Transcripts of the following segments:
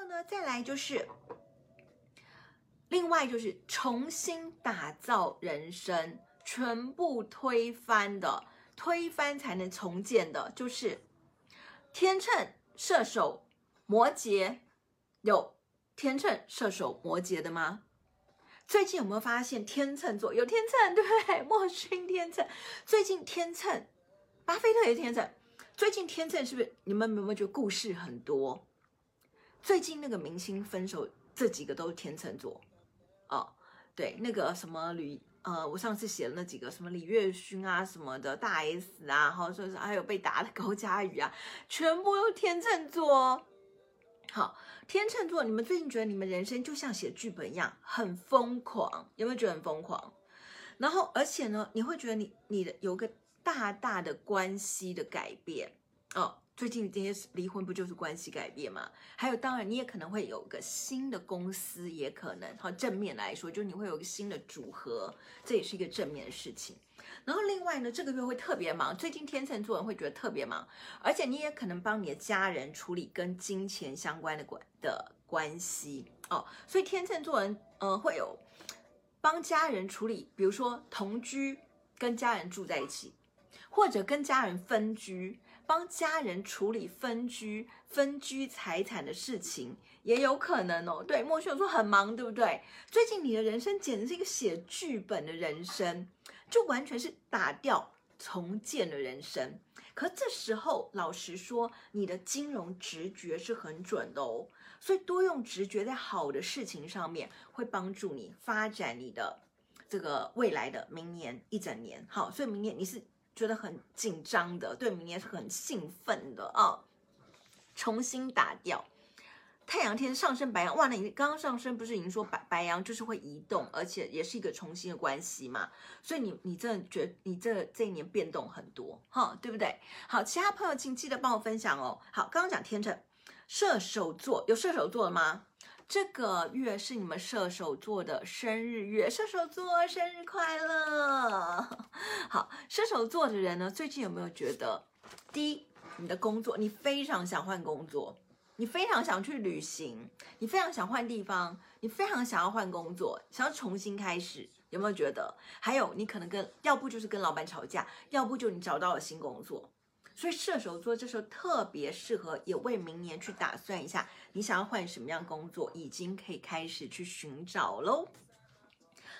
后呢，再来就是，另外就是重新打造人生，全部推翻的，推翻才能重建的，就是天秤、射手、摩羯，有天秤、射手、摩羯的吗？最近有没有发现天秤座有天秤，对不对？莫勋天秤，最近天秤，巴菲特也是天秤。最近天秤是不是你们有没有觉得故事很多？最近那个明星分手，这几个都是天秤座哦。对，那个什么吕呃，我上次写的那几个什么李月勋啊什么的，大 S 啊，然后说是还有被打的高嘉瑜啊，全部都是天秤座。好，天秤座，你们最近觉得你们人生就像写剧本一样，很疯狂，有没有觉得很疯狂？然后，而且呢，你会觉得你你的有个。大大的关系的改变哦，最近这些离婚不就是关系改变吗？还有，当然你也可能会有个新的公司，也可能好正面来说，就是你会有个新的组合，这也是一个正面的事情。然后另外呢，这个月会特别忙，最近天秤座人会觉得特别忙，而且你也可能帮你的家人处理跟金钱相关的关的关系哦，所以天秤座人呃会有帮家人处理，比如说同居跟家人住在一起。或者跟家人分居，帮家人处理分居、分居财产的事情也有可能哦。对，莫秀说很忙，对不对？最近你的人生简直是一个写剧本的人生，就完全是打掉重建的人生。可这时候，老实说，你的金融直觉是很准的哦。所以多用直觉在好的事情上面，会帮助你发展你的这个未来的明年一整年。好，所以明年你是。觉得很紧张的，对明年是很兴奋的啊、重新打掉太阳天上升白羊，哇！那你刚刚上升不是已经说白白羊就是会移动，而且也是一个重新的关系嘛？所以你你真的觉你这这一年变动很多哈，对不对？好，其他朋友请记得帮我分享哦。好，刚刚讲天秤，射手座有射手座的吗？这个月是你们射手座的生日月，射手座生日快乐！好，射手座的人呢，最近有没有觉得，第一，你的工作，你非常想换工作，你非常想去旅行，你非常想换地方，你非常想要换工作，想要重新开始，有没有觉得？还有，你可能跟，要不就是跟老板吵架，要不就你找到了新工作。所以射手座这时候特别适合，也为明年去打算一下，你想要换什么样工作，已经可以开始去寻找喽。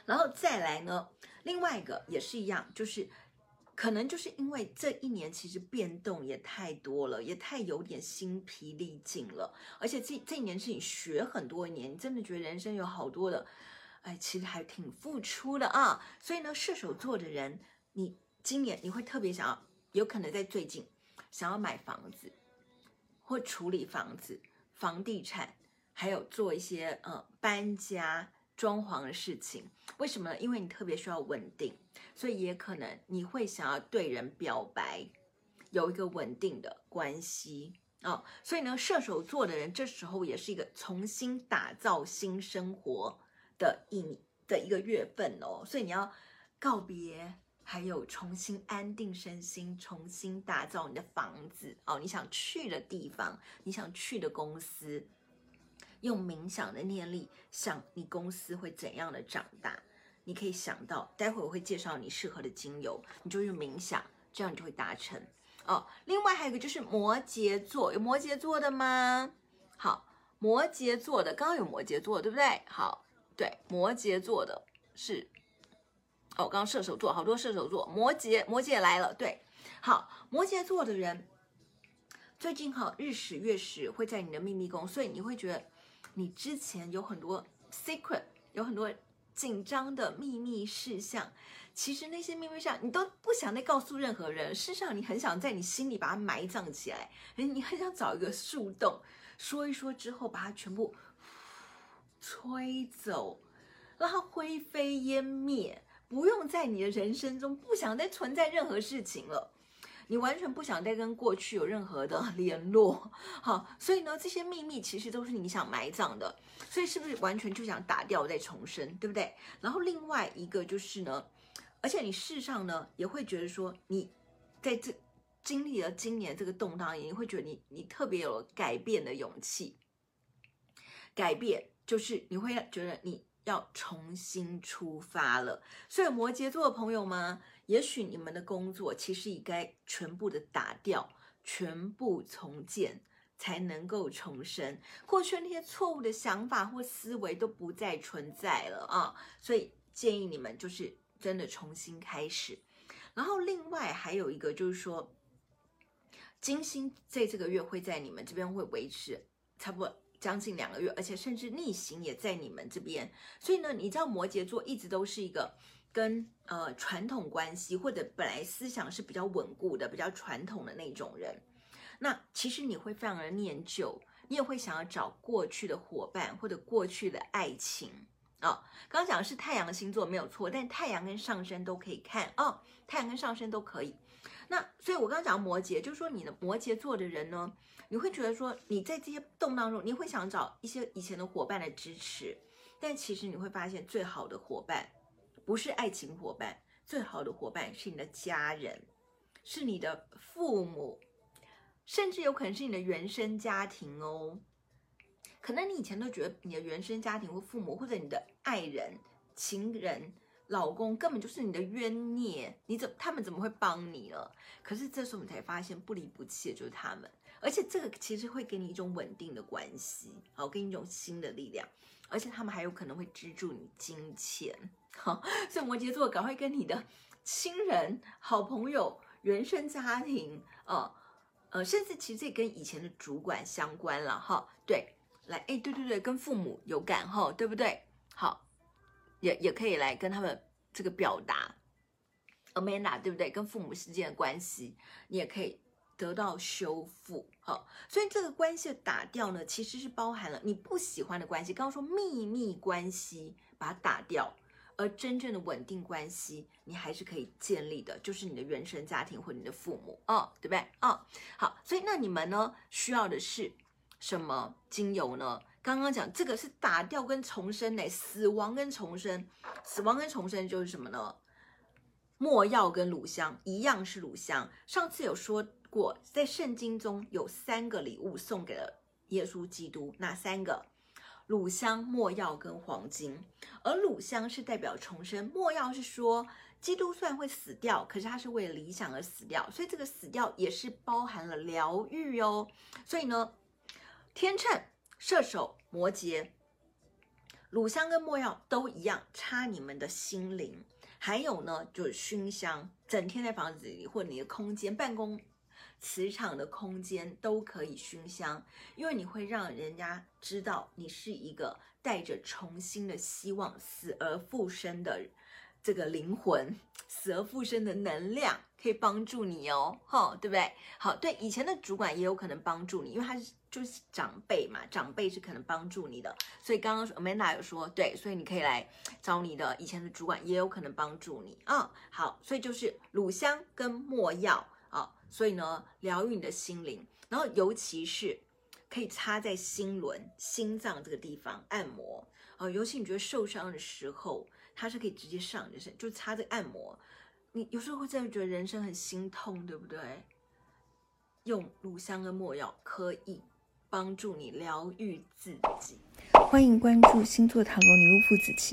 然后再来呢，另外一个也是一样，就是可能就是因为这一年其实变动也太多了，也太有点心疲力尽了，而且这这一年是你学很多年，你真的觉得人生有好多的，哎，其实还挺付出的啊。所以呢，射手座的人，你今年你会特别想要。有可能在最近想要买房子，或处理房子、房地产，还有做一些呃搬家、装潢的事情。为什么呢？因为你特别需要稳定，所以也可能你会想要对人表白，有一个稳定的关系哦。所以呢，射手座的人这时候也是一个重新打造新生活的一的一个月份哦。所以你要告别。还有重新安定身心，重新打造你的房子哦，你想去的地方，你想去的公司，用冥想的念力想你公司会怎样的长大，你可以想到，待会我会介绍你适合的精油，你就用冥想，这样你就会达成哦。另外还有一个就是摩羯座，有摩羯座的吗？好，摩羯座的，刚刚有摩羯座，对不对？好，对，摩羯座的是。哦，刚刚射手座好多射手座，摩羯摩羯来了，对，好，摩羯座的人最近哈日食月食会在你的秘密宫，所以你会觉得你之前有很多 secret，有很多紧张的秘密事项，其实那些秘密事项你都不想再告诉任何人，事实上你很想在你心里把它埋葬起来，你很想找一个树洞说一说之后把它全部 吹走，让它灰飞烟灭。不用在你的人生中不想再存在任何事情了，你完全不想再跟过去有任何的 联络，好，所以呢，这些秘密其实都是你想埋葬的，所以是不是完全就想打掉再重生，对不对？然后另外一个就是呢，而且你事实上呢也会觉得说，你在这经历了今年这个动荡，也会觉得你你特别有改变的勇气，改变，就是你会觉得你要重新出发了。所以摩羯座的朋友们，也许你们的工作其实已该全部的打掉，全部重建。才能够重生，过去那些错误的想法或思维都不再存在了啊！所以建议你们就是真的重新开始。然后另外还有一个就是说，金星在这个月会在你们这边会维持差不多将近两个月，而且甚至逆行也在你们这边。所以呢，你知道摩羯座一直都是一个跟呃传统关系或者本来思想是比较稳固的、比较传统的那种人。那其实你会非常的念旧，你也会想要找过去的伙伴或者过去的爱情啊、刚刚讲的是太阳星座没有错，但太阳跟上升都可以看哦，太阳跟上升都可以。那所以我刚刚讲摩羯，就是说你的摩羯座的人呢，你会觉得说你在这些动当中，你会想找一些以前的伙伴的支持，但其实你会发现最好的伙伴不是爱情伙伴，最好的伙伴是你的家人，是你的父母。甚至有可能是你的原生家庭哦，可能你以前都觉得你的原生家庭或父母或者你的爱人、情人、老公根本就是你的冤孽，你怎他们怎么会帮你了？可是这时候你才发现不离不弃的就是他们，而且这个其实会给你一种稳定的关系，好，给你一种新的力量，而且他们还有可能会资助你金钱，好，所以摩羯座赶快跟你的亲人、好朋友、原生家庭，呃。呃，甚至其实这跟以前的主管相关了哈。对，来，哎，对对对，跟父母有感哈，对不对？好，也也可以来跟他们这个表达，Amanda，对不对？跟父母之间的关系，你也可以得到修复。好，所以这个关系的打掉呢，其实是包含了你不喜欢的关系。刚刚说秘密关系，把它打掉。而真正的稳定关系，你还是可以建立的，就是你的原生家庭或你的父母，哦，对不对？哦，好，所以那你们呢，需要的是什么精油呢？刚刚讲这个是打掉跟重生嘞，死亡跟重生，死亡跟重生就是什么呢？没药跟乳香一样是乳香。上次有说过，在圣经中有三个礼物送给了耶稣基督，哪三个？乳香、没药跟黄金，而乳香是代表重生，没药是说基督虽然会死掉，可是他是为了理想而死掉，所以这个死掉也是包含了疗愈哦。所以呢，天秤、射手、摩羯，乳香跟没药都一样，插你们的心灵。还有呢，就是熏香，整天在房子里或你的空间、办公。磁场的空间都可以熏香，因为你会让人家知道你是一个带着重新的希望、死而复生的这个灵魂，死而复生的能量可以帮助你哦，哈，对不对？好，对，以前的主管也有可能帮助你，因为他是就是长辈嘛，长辈是可能帮助你的。所以刚刚 Amanda 有说，对，所以你可以来找你的以前的主管，也有可能帮助你啊、好，所以就是乳香跟没药。啊、所以呢，疗愈你的心灵，然后尤其是可以插在心轮、心脏这个地方按摩啊、尤其你觉得受伤的时候，它是可以直接上你的身，就插这个按摩。你有时候会真的觉得人生很心痛，对不对？用乳香跟没药可以帮助你疗愈自己。欢迎关注星座塔罗女巫傅子琪。